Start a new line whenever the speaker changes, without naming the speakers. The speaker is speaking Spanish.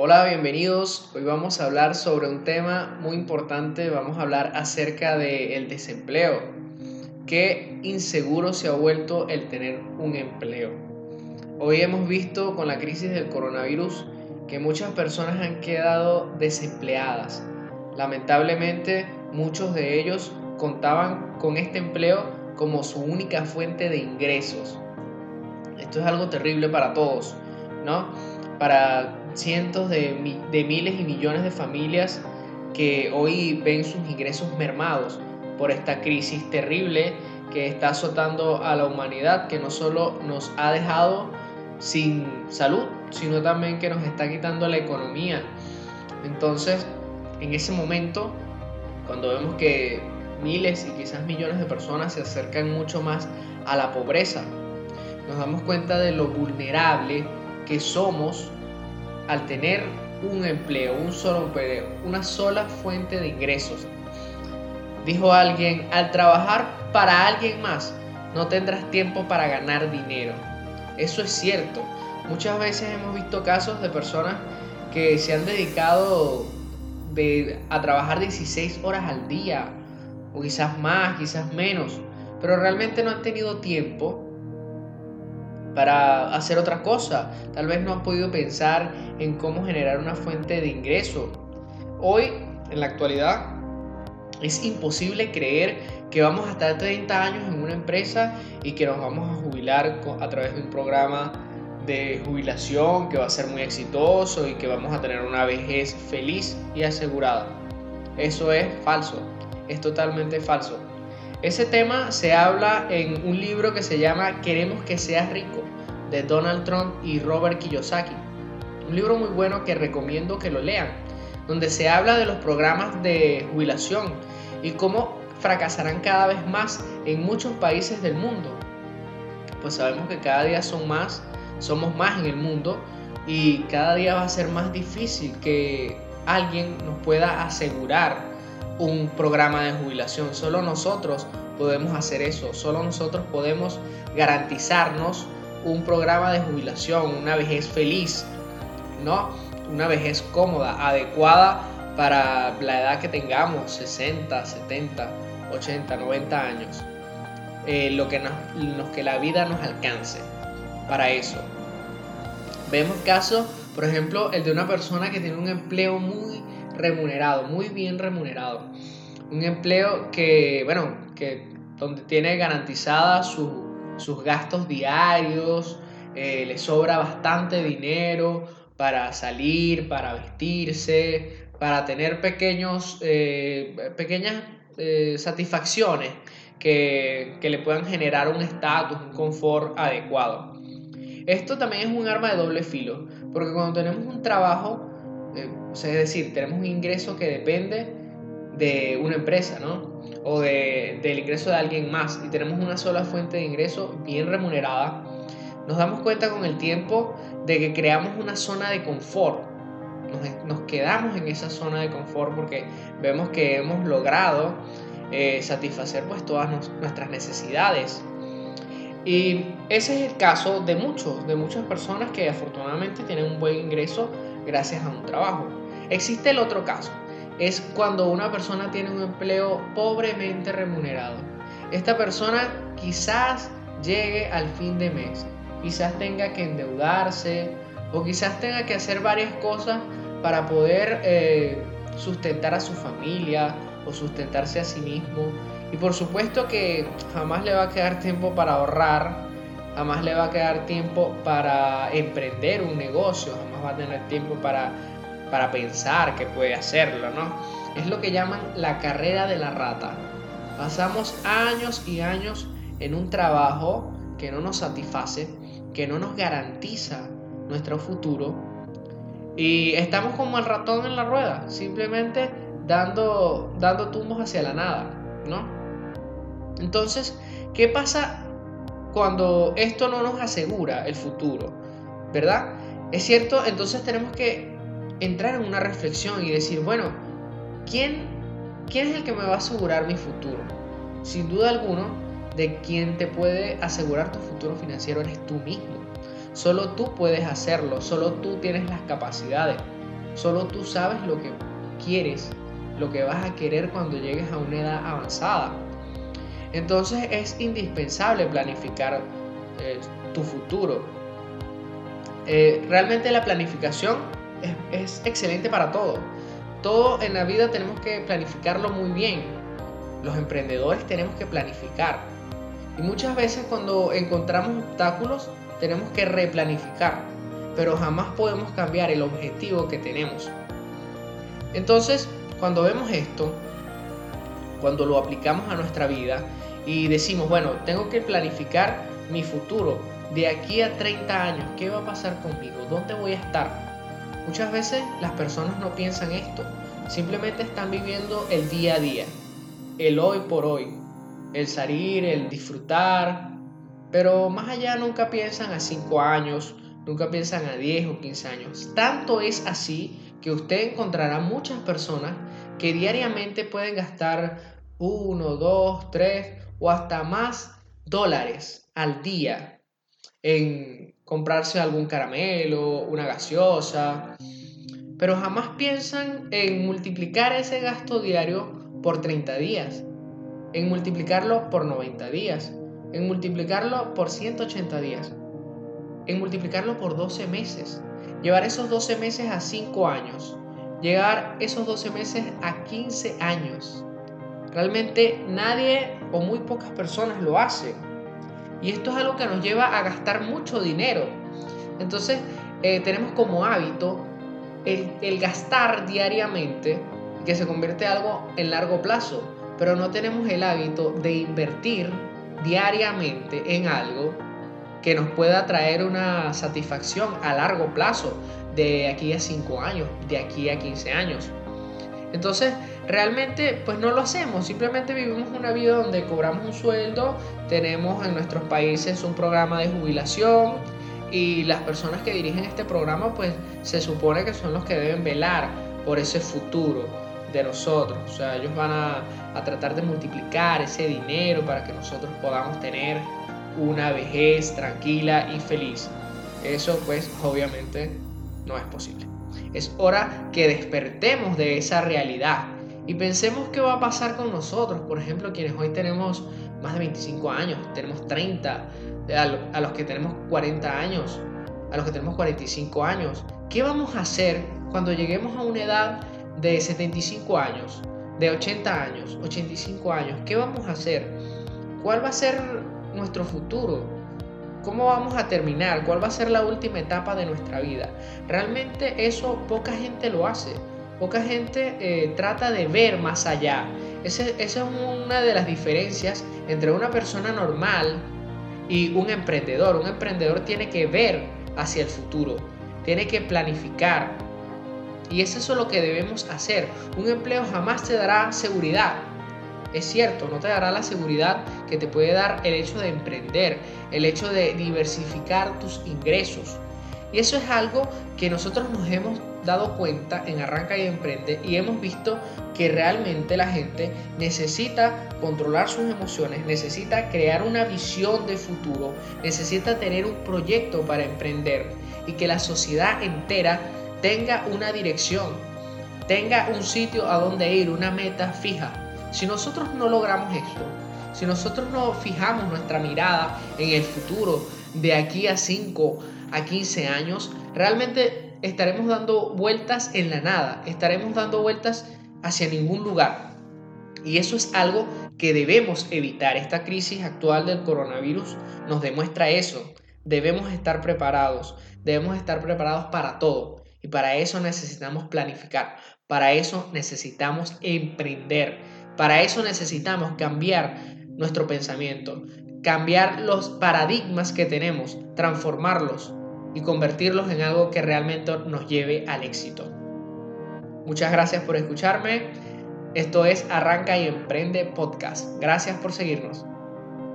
Hola, bienvenidos. Hoy vamos a hablar sobre un tema muy importante. Vamos a hablar acerca del desempleo. Qué inseguro se ha vuelto el tener un empleo. Hoy hemos visto con la crisis del coronavirus que muchas personas han quedado desempleadas. Lamentablemente, muchos de ellos contaban con este empleo como su única fuente de ingresos. Esto es algo terrible para todos, ¿no? Para cientos de, miles y millones de familias que hoy ven sus ingresos mermados por esta crisis terrible que está azotando a la humanidad, que no solo nos ha dejado sin salud, sino también que nos está quitando la economía. Entonces, en ese momento, cuando vemos que miles y quizás millones de personas se acercan mucho más a la pobreza, nos damos cuenta de lo vulnerable que somos al tener un empleo, un solo empleo, una sola fuente de ingresos. Dijo alguien, al trabajar para alguien más, no tendrás tiempo para ganar dinero. Eso es cierto. Muchas veces hemos visto casos de personas que se han dedicado a trabajar 16 horas al día, o quizás más, quizás menos, pero realmente no han tenido tiempo para hacer otra cosa. Tal vez no han podido pensar en cómo generar una fuente de ingreso. Hoy, en la actualidad, es imposible creer que vamos a estar 30 años en una empresa y que nos vamos a jubilar a través de un programa de jubilación que va a ser muy exitoso y que vamos a tener una vejez feliz y asegurada. Eso es falso, es totalmente falso. Ese tema se habla en un libro que se llama Queremos que seas rico, de Donald Trump y Robert Kiyosaki. Un libro muy bueno que recomiendo que lo lean, donde se habla de los programas de jubilación y cómo fracasarán cada vez más en muchos países del mundo. Pues sabemos que cada día son más, somos más en el mundo y cada día va a ser más difícil que alguien nos pueda asegurar un programa de jubilación. Solo nosotros podemos hacer eso, solo nosotros podemos garantizarnos un programa de jubilación, una vejez feliz, ¿no? Una vejez cómoda, adecuada para la edad que tengamos, 60, 70, 80, 90 años. Eh, lo, que nos, que la vida nos alcance para eso. Vemos casos, por ejemplo, el de una persona que tiene un empleo muy remunerado, muy bien remunerado. Un empleo que, bueno, que donde tiene garantizada sus gastos diarios, eh, le sobra bastante dinero para salir, para vestirse, para tener pequeños, eh, pequeñas eh, satisfacciones que, que, le puedan generar un estatus, un confort adecuado. Esto también es un arma de doble filo, porque cuando tenemos un trabajo, eh, es decir, tenemos un ingreso que depende de una empresa, ¿no? O de, del ingreso de alguien más y tenemos una sola fuente de ingreso bien remunerada, nos damos cuenta con el tiempo de que creamos una zona de confort. Nos, quedamos en esa zona de confort porque vemos que hemos logrado eh, satisfacer pues todas nuestras necesidades. Y ese es el caso de muchos, de muchas personas que afortunadamente tienen un buen ingreso gracias a un trabajo. Existe el otro caso, es cuando una persona tiene un empleo pobremente remunerado. Esta persona quizás llegue al fin de mes, quizás tenga que endeudarse o quizás tenga que hacer varias cosas para poder eh, sustentar a su familia o sustentarse a sí mismo. Y por supuesto que jamás le va a quedar tiempo para ahorrar, jamás le va a quedar tiempo para emprender un negocio, jamás va a tener tiempo para, para pensar que puede hacerlo, ¿no? Es lo que llaman la carrera de la rata. Pasamos años y años en un trabajo que no nos satisface, que no nos garantiza nuestro futuro y estamos como el ratón en la rueda, simplemente dando, dando tumbos hacia la nada, ¿no? Entonces, ¿qué pasa cuando esto no nos asegura el futuro, ¿verdad? Es cierto, entonces tenemos que entrar en una reflexión y decir, bueno, ¿quién, quién es el que me va a asegurar mi futuro? Sin duda alguna, de quien te puede asegurar tu futuro financiero eres tú mismo. Solo tú puedes hacerlo, solo tú tienes las capacidades. Solo tú sabes lo que quieres, lo que vas a querer cuando llegues a una edad avanzada. Entonces es indispensable planificar eh, tu futuro. Eh, realmente la planificación es, es excelente para todo. Todo en la vida tenemos que planificarlo muy bien. Los emprendedores tenemos que planificar. Y muchas veces cuando encontramos obstáculos tenemos que replanificar, pero jamás podemos cambiar el objetivo que tenemos. Entonces, cuando vemos esto, cuando lo aplicamos a nuestra vida y decimos, bueno, tengo que planificar mi futuro de aquí a 30 años, ¿qué va a pasar conmigo? ¿Dónde voy a estar? Muchas veces las personas no piensan esto, simplemente están viviendo el día a día, el hoy por hoy, el salir, el disfrutar, pero más allá nunca piensan a 5 años, nunca piensan a 10 o 15 años. Tanto es así que usted encontrará muchas personas que diariamente pueden gastar 1, 2, 3 o hasta más dólares al día en comprarse algún caramelo, una gaseosa, pero jamás piensan en multiplicar ese gasto diario por 30 días, en multiplicarlo por 90 días, en multiplicarlo por 180 días, en multiplicarlo por 12 meses, llevar esos 12 meses a 5 años, llegar esos 12 meses a 15 años. Realmente nadie o muy pocas personas lo hacen. Y esto es algo que nos lleva a gastar mucho dinero. Entonces eh, tenemos como hábito el, el gastar diariamente, que se convierte en algo en largo plazo, pero no tenemos el hábito de invertir diariamente en algo que nos pueda traer una satisfacción a largo plazo, de aquí a 5 años, de aquí a 15 años. Entonces, realmente, pues no lo hacemos, simplemente vivimos una vida donde cobramos un sueldo, tenemos en nuestros países un programa de jubilación y las personas que dirigen este programa, pues se supone que son los que deben velar por ese futuro de nosotros. O sea, ellos van a, a tratar de multiplicar ese dinero para que nosotros podamos tener una vejez tranquila y feliz. Eso pues obviamente no es posible. Es hora que despertemos de esa realidad y pensemos qué va a pasar con nosotros. Por ejemplo, quienes hoy tenemos más de 25 años, tenemos 30, a los que tenemos 40 años, a los que tenemos 45 años. ¿Qué vamos a hacer cuando lleguemos a una edad de 75 años, de 80 años, 85 años? ¿Qué vamos a hacer? ¿Cuál va a ser nuestro futuro? ¿Cómo vamos a terminar? ¿Cuál va a ser la última etapa de nuestra vida? Realmente eso poca gente lo hace. Poca gente eh, trata de ver más allá. esa es una de las diferencias entre una persona normal y un emprendedor. Un emprendedor tiene que ver hacia el futuro, tiene que planificar. Y eso es lo que debemos hacer. Un empleo jamás te dará seguridad, es cierto, no te dará la seguridad que te puede dar el hecho de emprender, el hecho de diversificar tus ingresos. Y eso es algo que nosotros nos hemos dado cuenta en Arranca y Emprende y hemos visto que realmente la gente necesita controlar sus emociones, necesita crear una visión de futuro, necesita tener un proyecto para emprender y que la sociedad entera tenga una dirección, tenga un sitio a donde ir, una meta fija. Si nosotros no logramos esto, si nosotros no fijamos nuestra mirada en el futuro de aquí a 5 a 15 años, realmente estaremos dando vueltas en la nada, estaremos dando vueltas hacia ningún lugar. Y eso es algo que debemos evitar. Esta crisis actual del coronavirus nos demuestra eso. Debemos estar preparados, debemos estar preparados para todo. Y para eso necesitamos planificar, para eso necesitamos emprender. Para eso necesitamos cambiar nuestro pensamiento, cambiar los paradigmas que tenemos, transformarlos y convertirlos en algo que realmente nos lleve al éxito. Muchas gracias por escucharme. Esto es Arranca y Emprende Podcast. Gracias por seguirnos.